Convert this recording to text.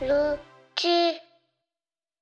ルチ